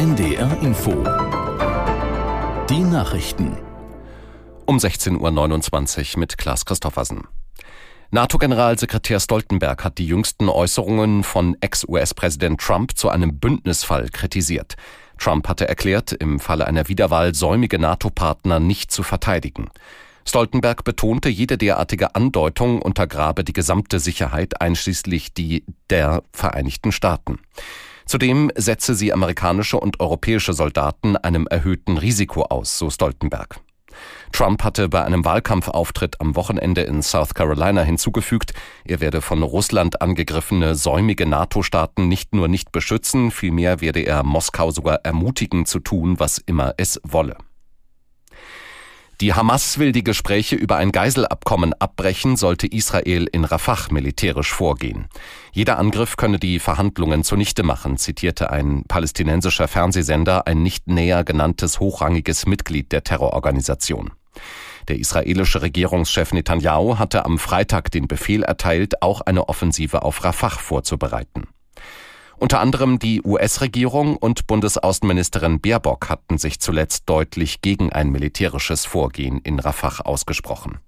NDR Info. Die Nachrichten. Um 16.29 Uhr mit Klaas Christoffersen. NATO-Generalsekretär Stoltenberg hat die jüngsten Äußerungen von Ex-US-Präsident Trump zu einem Bündnisfall kritisiert. Trump hatte erklärt, im Falle einer Wiederwahl säumige NATO-Partner nicht zu verteidigen. Stoltenberg betonte, jede derartige Andeutung untergrabe die gesamte Sicherheit einschließlich die der Vereinigten Staaten. Zudem setze sie amerikanische und europäische Soldaten einem erhöhten Risiko aus, so Stoltenberg. Trump hatte bei einem Wahlkampfauftritt am Wochenende in South Carolina hinzugefügt, er werde von Russland angegriffene säumige NATO-Staaten nicht nur nicht beschützen, vielmehr werde er Moskau sogar ermutigen zu tun, was immer es wolle. Die Hamas will die Gespräche über ein Geiselabkommen abbrechen, sollte Israel in Rafah militärisch vorgehen. Jeder Angriff könne die Verhandlungen zunichte machen, zitierte ein palästinensischer Fernsehsender ein nicht näher genanntes hochrangiges Mitglied der Terrororganisation. Der israelische Regierungschef Netanyahu hatte am Freitag den Befehl erteilt, auch eine Offensive auf Rafah vorzubereiten. Unter anderem die US-Regierung und Bundesaußenministerin Baerbock hatten sich zuletzt deutlich gegen ein militärisches Vorgehen in Rafah ausgesprochen.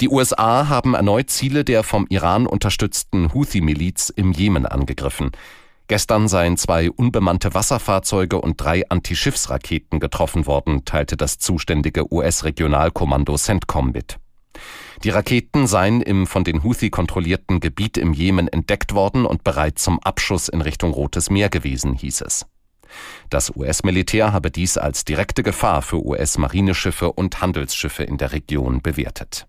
Die USA haben erneut Ziele der vom Iran unterstützten Houthi-Miliz im Jemen angegriffen. Gestern seien zwei unbemannte Wasserfahrzeuge und drei Antischiffsraketen getroffen worden, teilte das zuständige US-Regionalkommando CENTCOM mit. Die Raketen seien im von den Houthi kontrollierten Gebiet im Jemen entdeckt worden und bereit zum Abschuss in Richtung Rotes Meer gewesen, hieß es. Das US-Militär habe dies als direkte Gefahr für US-Marineschiffe und Handelsschiffe in der Region bewertet.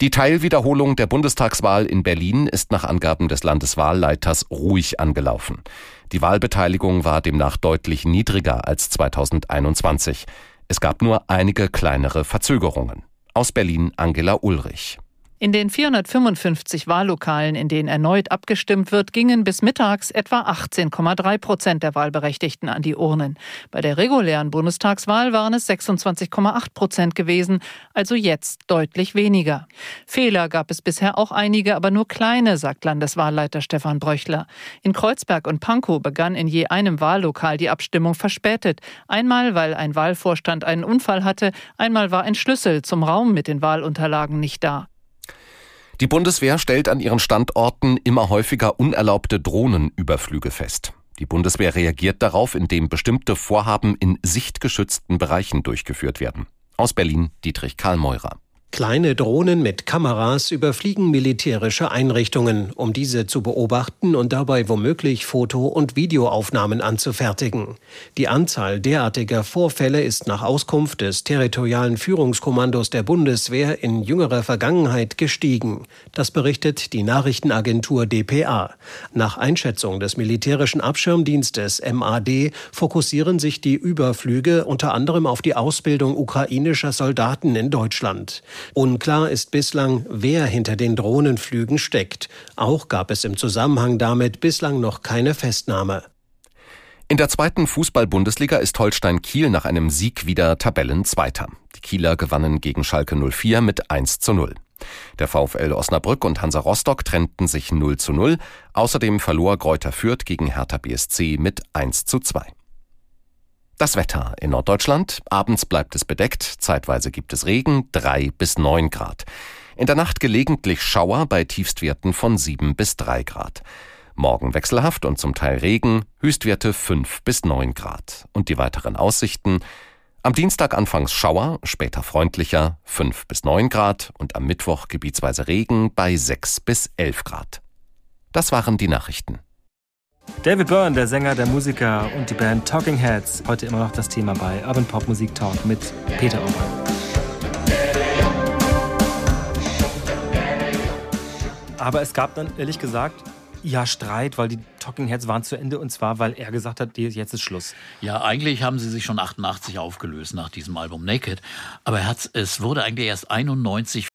Die Teilwiederholung der Bundestagswahl in Berlin ist nach Angaben des Landeswahlleiters ruhig angelaufen. Die Wahlbeteiligung war demnach deutlich niedriger als 2021. Es gab nur einige kleinere Verzögerungen. Aus Berlin Angela Ulrich. In den 455 Wahllokalen, in denen erneut abgestimmt wird, gingen bis mittags etwa 18,3 Prozent der Wahlberechtigten an die Urnen. Bei der regulären Bundestagswahl waren es 26,8 Prozent gewesen, also jetzt deutlich weniger. Fehler gab es bisher auch einige, aber nur kleine, sagt Landeswahlleiter Stefan Bröchler. In Kreuzberg und Pankow begann in je einem Wahllokal die Abstimmung verspätet. Einmal, weil ein Wahlvorstand einen Unfall hatte, einmal war ein Schlüssel zum Raum mit den Wahlunterlagen nicht da. Die Bundeswehr stellt an ihren Standorten immer häufiger unerlaubte Drohnenüberflüge fest. Die Bundeswehr reagiert darauf, indem bestimmte Vorhaben in sichtgeschützten Bereichen durchgeführt werden. Aus Berlin Dietrich Karl Meurer. Kleine Drohnen mit Kameras überfliegen militärische Einrichtungen, um diese zu beobachten und dabei womöglich Foto- und Videoaufnahmen anzufertigen. Die Anzahl derartiger Vorfälle ist nach Auskunft des territorialen Führungskommandos der Bundeswehr in jüngerer Vergangenheit gestiegen. Das berichtet die Nachrichtenagentur dpa. Nach Einschätzung des militärischen Abschirmdienstes MAD fokussieren sich die Überflüge unter anderem auf die Ausbildung ukrainischer Soldaten in Deutschland. Unklar ist bislang, wer hinter den Drohnenflügen steckt. Auch gab es im Zusammenhang damit bislang noch keine Festnahme. In der zweiten Fußball-Bundesliga ist Holstein Kiel nach einem Sieg wieder Tabellenzweiter. Die Kieler gewannen gegen Schalke 04 mit 1 zu 0. Der VfL Osnabrück und Hansa Rostock trennten sich 0 zu 0. Außerdem verlor Greuther Fürth gegen Hertha BSC mit 1 zu 2. Das Wetter in Norddeutschland. Abends bleibt es bedeckt, zeitweise gibt es Regen, drei bis neun Grad. In der Nacht gelegentlich Schauer bei Tiefstwerten von sieben bis drei Grad. Morgen wechselhaft und zum Teil Regen, Höchstwerte fünf bis neun Grad. Und die weiteren Aussichten. Am Dienstag anfangs Schauer, später freundlicher, fünf bis neun Grad und am Mittwoch gebietsweise Regen bei sechs bis elf Grad. Das waren die Nachrichten. David Byrne, der Sänger, der Musiker und die Band Talking Heads. Heute immer noch das Thema bei Urban Pop Musik Talk mit Peter Ober. Aber es gab dann ehrlich gesagt ja Streit, weil die Talking Heads waren zu Ende und zwar, weil er gesagt hat, jetzt ist Schluss. Ja, eigentlich haben sie sich schon 88 aufgelöst nach diesem Album Naked, aber es wurde eigentlich erst 91